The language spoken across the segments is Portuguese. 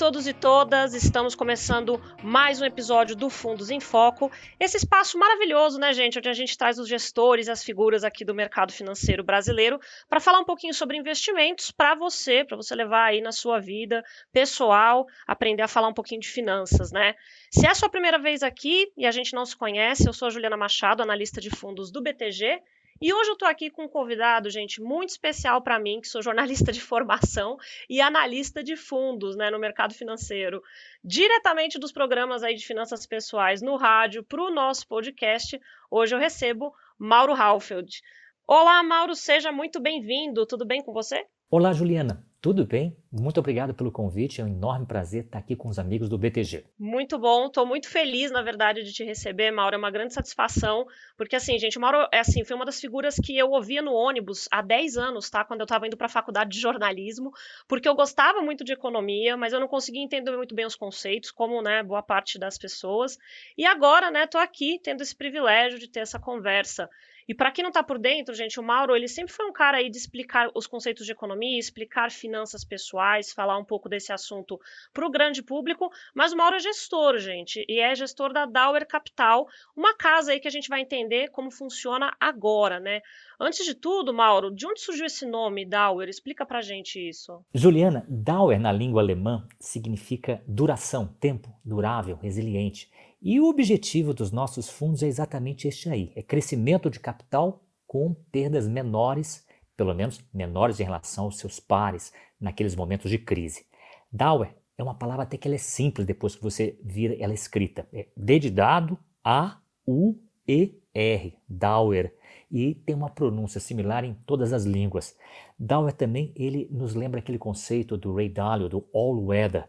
todos e todas, estamos começando mais um episódio do Fundos em Foco. Esse espaço maravilhoso, né, gente, onde a gente traz os gestores, as figuras aqui do mercado financeiro brasileiro para falar um pouquinho sobre investimentos para você, para você levar aí na sua vida pessoal, aprender a falar um pouquinho de finanças, né? Se é a sua primeira vez aqui e a gente não se conhece, eu sou a Juliana Machado, analista de fundos do BTG. E hoje eu estou aqui com um convidado, gente, muito especial para mim, que sou jornalista de formação e analista de fundos né, no mercado financeiro, diretamente dos programas aí de finanças pessoais no rádio para o nosso podcast. Hoje eu recebo Mauro Halfeld. Olá, Mauro, seja muito bem-vindo. Tudo bem com você? Olá, Juliana. Tudo bem? Muito obrigado pelo convite. É um enorme prazer estar aqui com os amigos do BTG. Muito bom. Estou muito feliz, na verdade, de te receber, Mauro. É uma grande satisfação, porque assim, gente, o Mauro é assim, foi uma das figuras que eu ouvia no ônibus há 10 anos, tá? Quando eu estava indo para a faculdade de jornalismo, porque eu gostava muito de economia, mas eu não conseguia entender muito bem os conceitos, como, né, boa parte das pessoas. E agora, né, tô aqui tendo esse privilégio de ter essa conversa. E para quem não está por dentro, gente, o Mauro ele sempre foi um cara aí de explicar os conceitos de economia, explicar finanças pessoais, falar um pouco desse assunto para o grande público. Mas o Mauro é gestor, gente, e é gestor da Dauer Capital, uma casa aí que a gente vai entender como funciona agora, né? Antes de tudo, Mauro, de onde surgiu esse nome Dauer? Explica para gente isso. Juliana, Dauer na língua alemã significa duração, tempo, durável, resiliente. E o objetivo dos nossos fundos é exatamente este aí: é crescimento de capital com perdas menores, pelo menos menores em relação aos seus pares naqueles momentos de crise. Dauer é uma palavra até que ela é simples depois que você vira ela escrita. É D de dado, A, U, E, R, Dauer. E tem uma pronúncia similar em todas as línguas. Dauer também ele nos lembra aquele conceito do Ray Dalio, do all weather,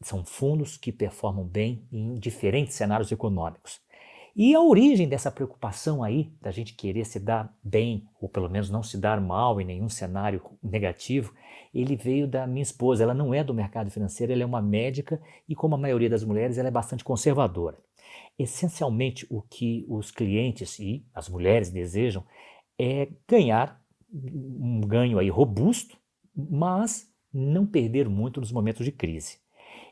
são fundos que performam bem em diferentes cenários econômicos. E a origem dessa preocupação aí, da gente querer se dar bem, ou pelo menos não se dar mal em nenhum cenário negativo, ele veio da minha esposa. Ela não é do mercado financeiro, ela é uma médica e, como a maioria das mulheres, ela é bastante conservadora. Essencialmente, o que os clientes e as mulheres desejam é ganhar um ganho aí robusto, mas não perder muito nos momentos de crise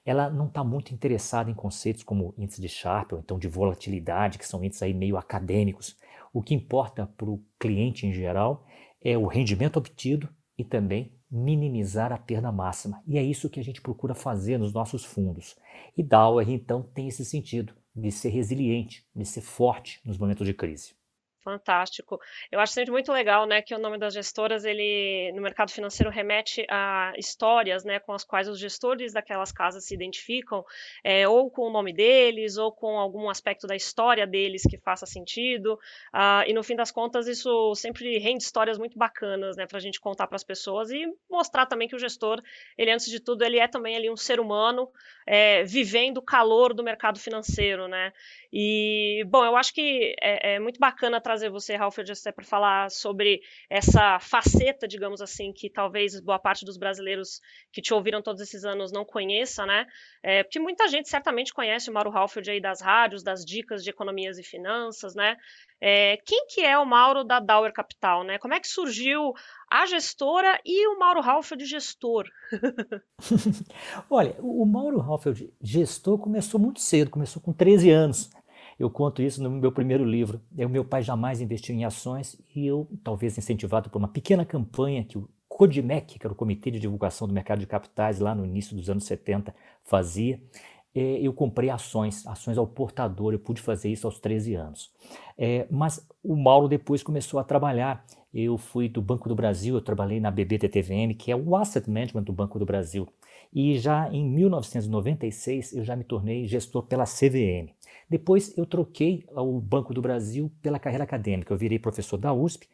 ela não está muito interessada em conceitos como índice de Sharpe ou então de volatilidade, que são índices aí meio acadêmicos. O que importa para o cliente em geral é o rendimento obtido e também minimizar a perda máxima. E é isso que a gente procura fazer nos nossos fundos. E Dauer, então, tem esse sentido de ser resiliente, de ser forte nos momentos de crise. Fantástico. Eu acho sempre muito legal, né, que o nome das gestoras, ele no mercado financeiro remete a histórias, né, com as quais os gestores daquelas casas se identificam, é, ou com o nome deles, ou com algum aspecto da história deles que faça sentido. Uh, e no fim das contas, isso sempre rende histórias muito bacanas, né, para a gente contar para as pessoas e mostrar também que o gestor, ele antes de tudo, ele é também ali um ser humano é, vivendo o calor do mercado financeiro, né. E bom, eu acho que é, é muito bacana trazer você, Ralph, para falar sobre essa faceta, digamos assim, que talvez boa parte dos brasileiros que te ouviram todos esses anos não conheça, né? É, porque muita gente certamente conhece o Mauro Halford aí das rádios, das dicas de economias e finanças, né? É, quem que é o Mauro da Dauer Capital, né? Como é que surgiu a gestora e o Mauro Halfeld gestor? Olha, o Mauro Halfeld gestor começou muito cedo, começou com 13 anos. Eu conto isso no meu primeiro livro. O meu pai jamais investiu em ações e eu, talvez incentivado por uma pequena campanha que o CODIMEC, que era o Comitê de Divulgação do Mercado de Capitais, lá no início dos anos 70, fazia, eu comprei ações, ações ao portador, eu pude fazer isso aos 13 anos. É, mas o Mauro depois começou a trabalhar. Eu fui do Banco do Brasil, eu trabalhei na BBTTVM, que é o Asset Management do Banco do Brasil. E já em 1996 eu já me tornei gestor pela CVM. Depois eu troquei o Banco do Brasil pela carreira acadêmica. Eu virei professor da USP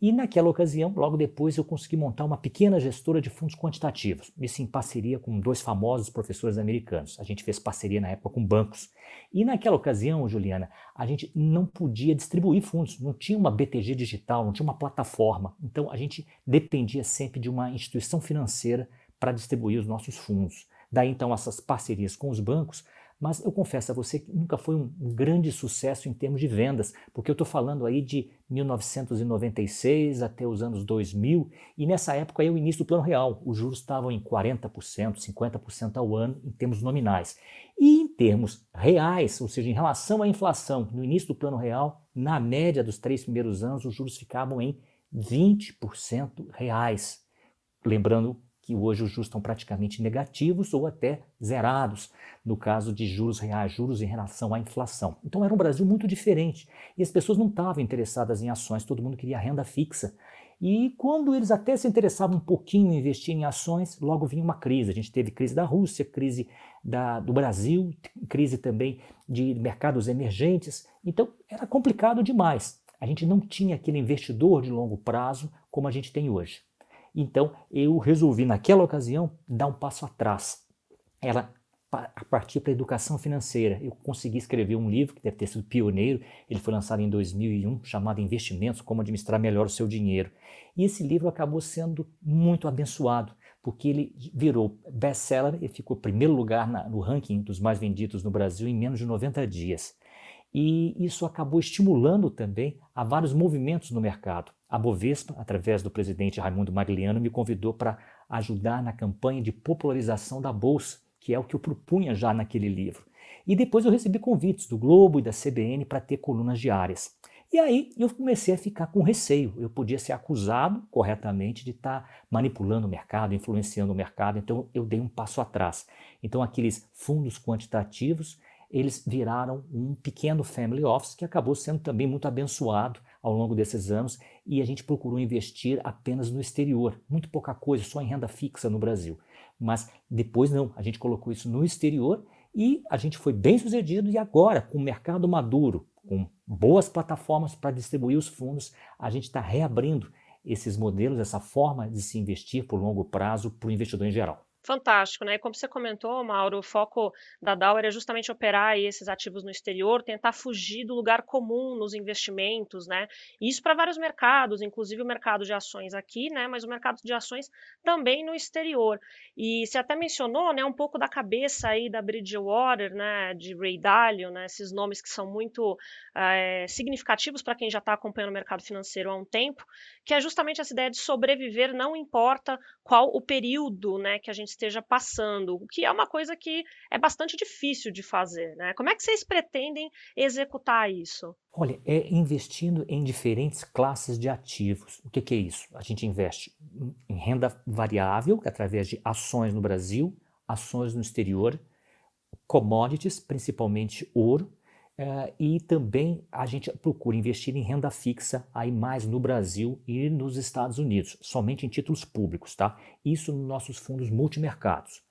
e naquela ocasião, logo depois, eu consegui montar uma pequena gestora de fundos quantitativos, isso em parceria com dois famosos professores americanos. A gente fez parceria na época com bancos. E naquela ocasião, Juliana, a gente não podia distribuir fundos, não tinha uma BTG digital, não tinha uma plataforma. Então a gente dependia sempre de uma instituição financeira para distribuir os nossos fundos. Daí então essas parcerias com os bancos mas eu confesso a você que nunca foi um grande sucesso em termos de vendas, porque eu estou falando aí de 1996 até os anos 2000, e nessa época é o início do plano real, os juros estavam em 40%, 50% ao ano em termos nominais. E em termos reais, ou seja, em relação à inflação, no início do plano real, na média dos três primeiros anos, os juros ficavam em 20% reais. Lembrando que hoje os juros estão praticamente negativos ou até zerados, no caso de juros reais, juros em relação à inflação. Então era um Brasil muito diferente e as pessoas não estavam interessadas em ações, todo mundo queria renda fixa. E quando eles até se interessavam um pouquinho em investir em ações, logo vinha uma crise. A gente teve crise da Rússia, crise da, do Brasil, crise também de mercados emergentes. Então era complicado demais. A gente não tinha aquele investidor de longo prazo como a gente tem hoje. Então eu resolvi, naquela ocasião, dar um passo atrás. Ela a partir para a educação financeira. Eu consegui escrever um livro que deve ter sido pioneiro, ele foi lançado em 2001, chamado Investimentos: Como Administrar Melhor o Seu Dinheiro. E esse livro acabou sendo muito abençoado, porque ele virou best-seller e ficou primeiro lugar na, no ranking dos mais vendidos no Brasil em menos de 90 dias. E isso acabou estimulando também a vários movimentos no mercado. A Bovespa, através do presidente Raimundo Magliano, me convidou para ajudar na campanha de popularização da Bolsa, que é o que eu propunha já naquele livro. E depois eu recebi convites do Globo e da CBN para ter colunas diárias. E aí eu comecei a ficar com receio. Eu podia ser acusado corretamente de estar tá manipulando o mercado, influenciando o mercado, então eu dei um passo atrás. Então aqueles fundos quantitativos, eles viraram um pequeno family office que acabou sendo também muito abençoado ao longo desses anos e a gente procurou investir apenas no exterior, muito pouca coisa, só em renda fixa no Brasil. Mas depois não, a gente colocou isso no exterior e a gente foi bem sucedido. E agora, com o mercado maduro, com boas plataformas para distribuir os fundos, a gente está reabrindo esses modelos, essa forma de se investir por longo prazo para o investidor em geral fantástico, né? Como você comentou, Mauro, o foco da Dauer é justamente operar esses ativos no exterior, tentar fugir do lugar comum nos investimentos, né? Isso para vários mercados, inclusive o mercado de ações aqui, né? Mas o mercado de ações também no exterior. E você até mencionou, né? Um pouco da cabeça aí da Bridgewater, né? De Ray Dalio, né? Esses nomes que são muito é, significativos para quem já está acompanhando o mercado financeiro há um tempo, que é justamente essa ideia de sobreviver, não importa qual o período, né? Que a gente esteja passando, o que é uma coisa que é bastante difícil de fazer. Né? Como é que vocês pretendem executar isso? Olha, é investindo em diferentes classes de ativos. O que, que é isso? A gente investe em renda variável, através de ações no Brasil, ações no exterior, commodities, principalmente ouro, Uh, e também a gente procura investir em renda fixa aí mais no Brasil e nos Estados Unidos, somente em títulos públicos, tá? Isso nos nossos fundos multimercados.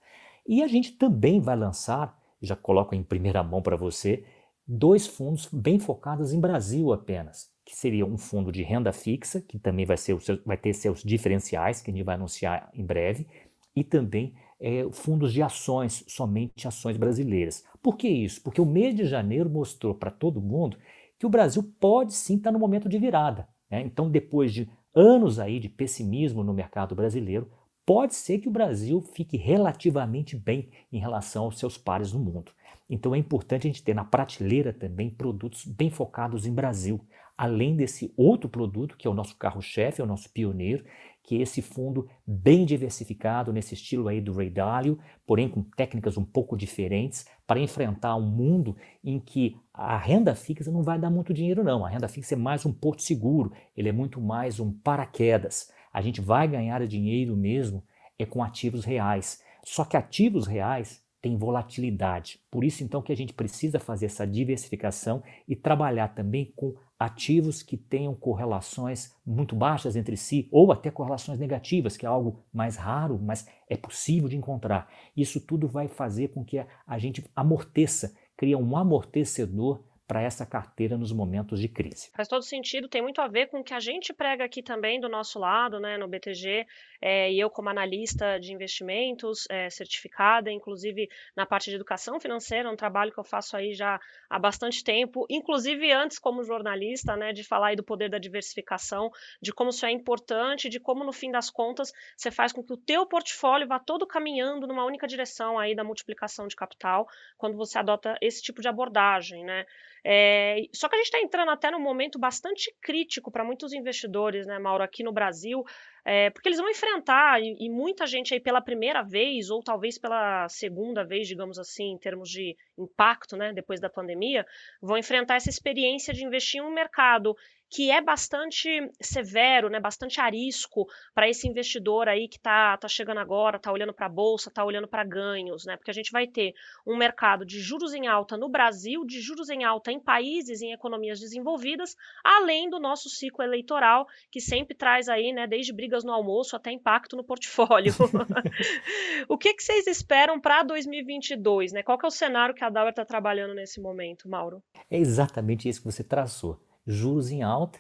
E a gente também vai lançar, já coloco em primeira mão para você, dois fundos bem focados em Brasil apenas, que seria um fundo de renda fixa, que também vai, ser vai ter seus diferenciais, que a gente vai anunciar em breve, e também é, fundos de ações, somente ações brasileiras. Por que isso? Porque o mês de janeiro mostrou para todo mundo que o Brasil pode sim estar no momento de virada. Né? Então, depois de anos aí de pessimismo no mercado brasileiro, pode ser que o Brasil fique relativamente bem em relação aos seus pares no mundo. Então é importante a gente ter na prateleira também produtos bem focados em Brasil, além desse outro produto que é o nosso carro-chefe, é o nosso pioneiro, que esse fundo bem diversificado nesse estilo aí do Ray Dalio, porém com técnicas um pouco diferentes para enfrentar um mundo em que a renda fixa não vai dar muito dinheiro não. A renda fixa é mais um porto seguro, ele é muito mais um paraquedas. A gente vai ganhar dinheiro mesmo é com ativos reais. Só que ativos reais têm volatilidade. Por isso então que a gente precisa fazer essa diversificação e trabalhar também com ativos que tenham correlações muito baixas entre si ou até correlações negativas, que é algo mais raro, mas é possível de encontrar. Isso tudo vai fazer com que a gente amorteça, cria um amortecedor para essa carteira nos momentos de crise. Faz todo sentido, tem muito a ver com o que a gente prega aqui também do nosso lado, né, no BTG, é, e eu como analista de investimentos é, certificada, inclusive na parte de educação financeira, um trabalho que eu faço aí já há bastante tempo, inclusive antes como jornalista, né, de falar aí do poder da diversificação, de como isso é importante, de como no fim das contas você faz com que o teu portfólio vá todo caminhando numa única direção aí da multiplicação de capital, quando você adota esse tipo de abordagem, né? É, só que a gente está entrando até num momento bastante crítico para muitos investidores, né, Mauro, aqui no Brasil, é, porque eles vão enfrentar, e, e, muita gente aí pela primeira vez, ou talvez pela segunda vez, digamos assim, em termos de impacto, né, depois da pandemia, vão enfrentar essa experiência de investir em um mercado que é bastante severo, né, bastante arisco para esse investidor aí que está tá chegando agora, está olhando para a bolsa, está olhando para ganhos, né, porque a gente vai ter um mercado de juros em alta no Brasil, de juros em alta em países, em economias desenvolvidas, além do nosso ciclo eleitoral que sempre traz aí, né, desde brigas no almoço até impacto no portfólio. o que, que vocês esperam para 2022, né? Qual que é o cenário que a Dauer está trabalhando nesse momento, Mauro? É exatamente isso que você traçou juros em alta,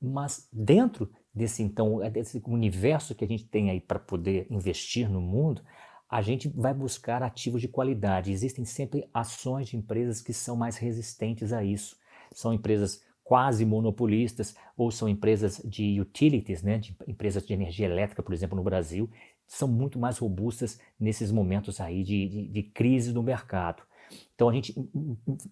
mas dentro desse então desse universo que a gente tem aí para poder investir no mundo, a gente vai buscar ativos de qualidade. Existem sempre ações de empresas que são mais resistentes a isso. São empresas quase monopolistas ou são empresas de utilities, né, de empresas de energia elétrica, por exemplo, no Brasil, são muito mais robustas nesses momentos aí de, de, de crise do mercado. Então a gente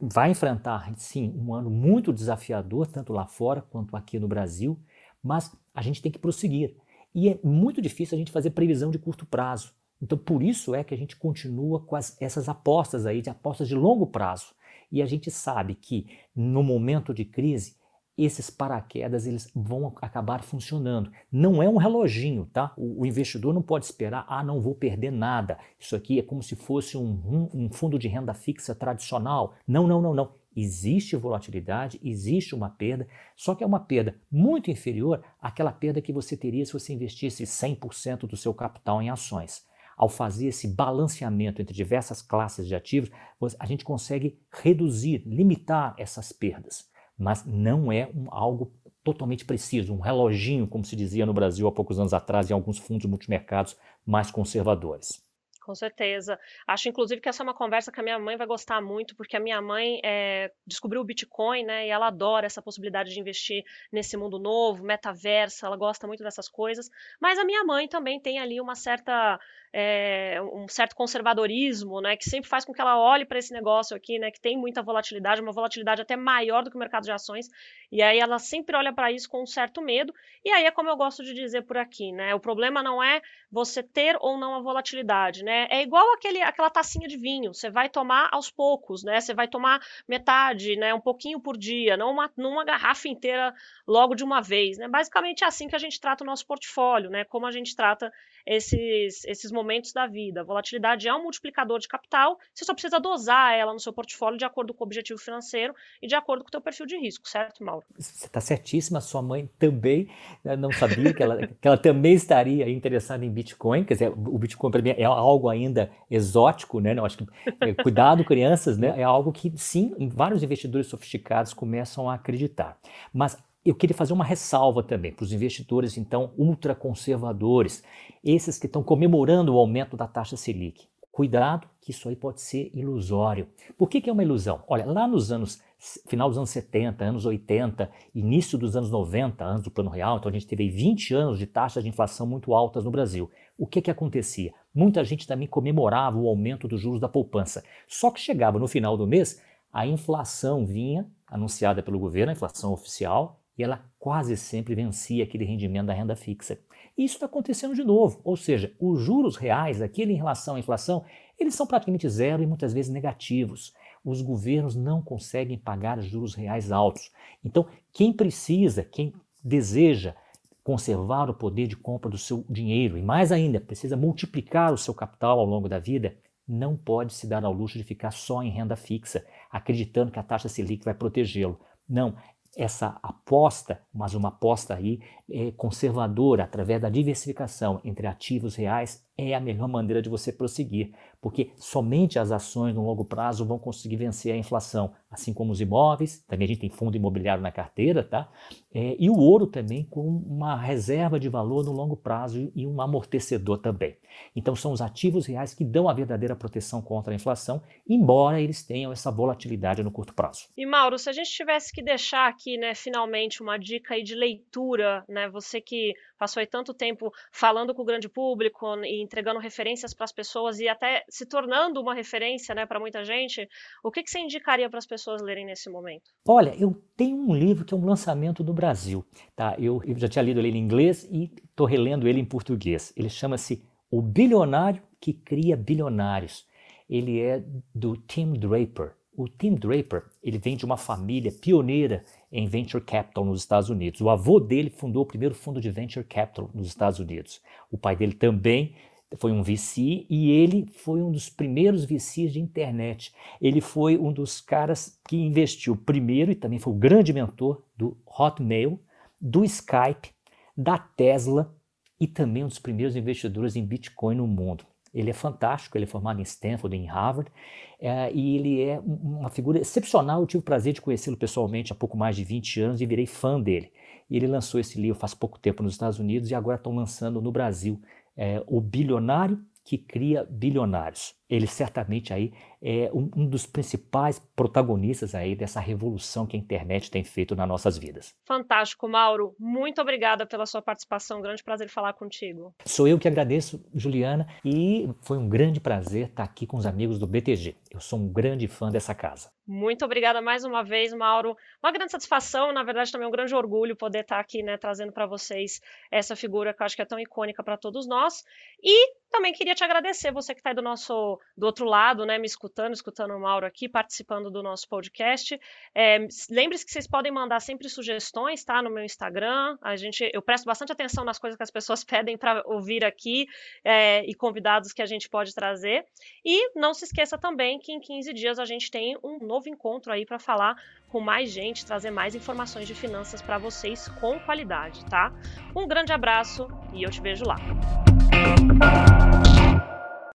vai enfrentar, sim, um ano muito desafiador, tanto lá fora quanto aqui no Brasil, mas a gente tem que prosseguir. E é muito difícil a gente fazer previsão de curto prazo. Então por isso é que a gente continua com as, essas apostas aí, de apostas de longo prazo. E a gente sabe que no momento de crise esses paraquedas eles vão acabar funcionando. Não é um reloginho, tá? O, o, investidor não pode esperar, ah, não vou perder nada. Isso aqui é como se fosse um, um, um fundo de renda fixa tradicional. Não, não, não, não. Existe volatilidade, existe uma perda, só que é uma perda muito inferior àquela perda que você teria se você investisse 100% do seu capital em ações. Ao fazer esse balanceamento entre diversas classes de ativos, a gente consegue reduzir, limitar essas perdas mas não é um, algo totalmente preciso, um reloginho, como se dizia no Brasil há poucos anos atrás, em alguns fundos multimercados mais conservadores. Com certeza. Acho, inclusive, que essa é uma conversa que a minha mãe vai gostar muito, porque a minha mãe é, descobriu o Bitcoin, né? E ela adora essa possibilidade de investir nesse mundo novo, metaverso, ela gosta muito dessas coisas. Mas a minha mãe também tem ali uma certa é, um certo conservadorismo, né, que sempre faz com que ela olhe para esse negócio aqui, né, que tem muita volatilidade, uma volatilidade até maior do que o mercado de ações, e aí ela sempre olha para isso com um certo medo, e aí é como eu gosto de dizer por aqui, né, o problema não é você ter ou não a volatilidade, né, é igual aquele, aquela tacinha de vinho, você vai tomar aos poucos, né, você vai tomar metade, né, um pouquinho por dia, não uma, numa garrafa inteira logo de uma vez, né, basicamente é assim que a gente trata o nosso portfólio, né, como a gente trata esses, esses momentos da vida. Volatilidade é um multiplicador de capital, você só precisa dosar ela no seu portfólio de acordo com o objetivo financeiro e de acordo com o teu perfil de risco, certo, Mauro? Você está certíssima, sua mãe também né, não sabia que ela, que ela também estaria interessada em Bitcoin, quer dizer, o Bitcoin para mim é algo ainda exótico, né? Eu acho que é, cuidado crianças, né? É algo que sim, vários investidores sofisticados começam a acreditar. Mas eu queria fazer uma ressalva também para os investidores, então, ultraconservadores, esses que estão comemorando o aumento da taxa Selic. Cuidado, que isso aí pode ser ilusório. Por que, que é uma ilusão? Olha, lá nos anos, final dos anos 70, anos 80, início dos anos 90, anos do Plano Real, então a gente teve 20 anos de taxas de inflação muito altas no Brasil. O que, que acontecia? Muita gente também comemorava o aumento dos juros da poupança. Só que chegava no final do mês, a inflação vinha, anunciada pelo governo, a inflação oficial, e ela quase sempre vencia aquele rendimento da renda fixa. E isso está acontecendo de novo, ou seja, os juros reais, aquele em relação à inflação, eles são praticamente zero e muitas vezes negativos. Os governos não conseguem pagar juros reais altos. Então, quem precisa, quem deseja conservar o poder de compra do seu dinheiro e mais ainda, precisa multiplicar o seu capital ao longo da vida, não pode se dar ao luxo de ficar só em renda fixa, acreditando que a taxa Selic vai protegê-lo. Não, essa aposta, mas uma aposta aí é, conservadora, através da diversificação entre ativos reais, é a melhor maneira de você prosseguir, porque somente as ações no longo prazo vão conseguir vencer a inflação, assim como os imóveis, também a gente tem fundo imobiliário na carteira, tá? É, e o ouro também com uma reserva de valor no longo prazo e um amortecedor também. Então são os ativos reais que dão a verdadeira proteção contra a inflação, embora eles tenham essa volatilidade no curto prazo. E Mauro, se a gente tivesse que deixar aqui, né, finalmente uma dica aí de leitura, né, você que passou aí tanto tempo falando com o grande público e entregando referências para as pessoas e até se tornando uma referência, né, para muita gente, o que, que você indicaria para as pessoas lerem nesse momento? Olha, eu tenho um livro que é um lançamento do Brasil, tá? Eu, eu já tinha lido ele em inglês e estou relendo ele em português. Ele chama-se O Bilionário que Cria Bilionários. Ele é do Tim Draper. O Tim Draper, ele vem de uma família pioneira em venture capital nos Estados Unidos. O avô dele fundou o primeiro fundo de venture capital nos Estados Unidos. O pai dele também foi um VC e ele foi um dos primeiros VCs de internet. Ele foi um dos caras que investiu primeiro e também foi o grande mentor do Hotmail, do Skype, da Tesla e também um dos primeiros investidores em Bitcoin no mundo. Ele é fantástico, ele é formado em Stanford, em Harvard, é, e ele é uma figura excepcional. Eu tive o prazer de conhecê-lo pessoalmente há pouco mais de 20 anos e virei fã dele. E ele lançou esse livro faz pouco tempo nos Estados Unidos e agora estão lançando no Brasil é, O Bilionário que Cria Bilionários ele certamente aí é um, um, dos principais protagonistas aí dessa revolução que a internet tem feito nas nossas vidas. Fantástico, Mauro. Muito obrigada pela sua participação. Um grande prazer falar contigo. Sou eu que agradeço, Juliana, e foi um grande prazer estar aqui com os amigos do BTG. Eu sou um grande fã dessa casa. Muito obrigada mais uma vez, Mauro. Uma grande satisfação, na verdade também um grande orgulho poder estar aqui, né, trazendo para vocês essa figura que eu acho que é tão icônica para todos nós. E também queria te agradecer, você que está aí do nosso do outro lado, né, me escutando, escutando o Mauro aqui, participando do nosso podcast. É, Lembre-se que vocês podem mandar sempre sugestões, tá, no meu Instagram. A gente, eu presto bastante atenção nas coisas que as pessoas pedem para ouvir aqui é, e convidados que a gente pode trazer. E não se esqueça também que em 15 dias a gente tem um novo encontro aí para falar com mais gente, trazer mais informações de finanças para vocês com qualidade, tá? Um grande abraço e eu te vejo lá.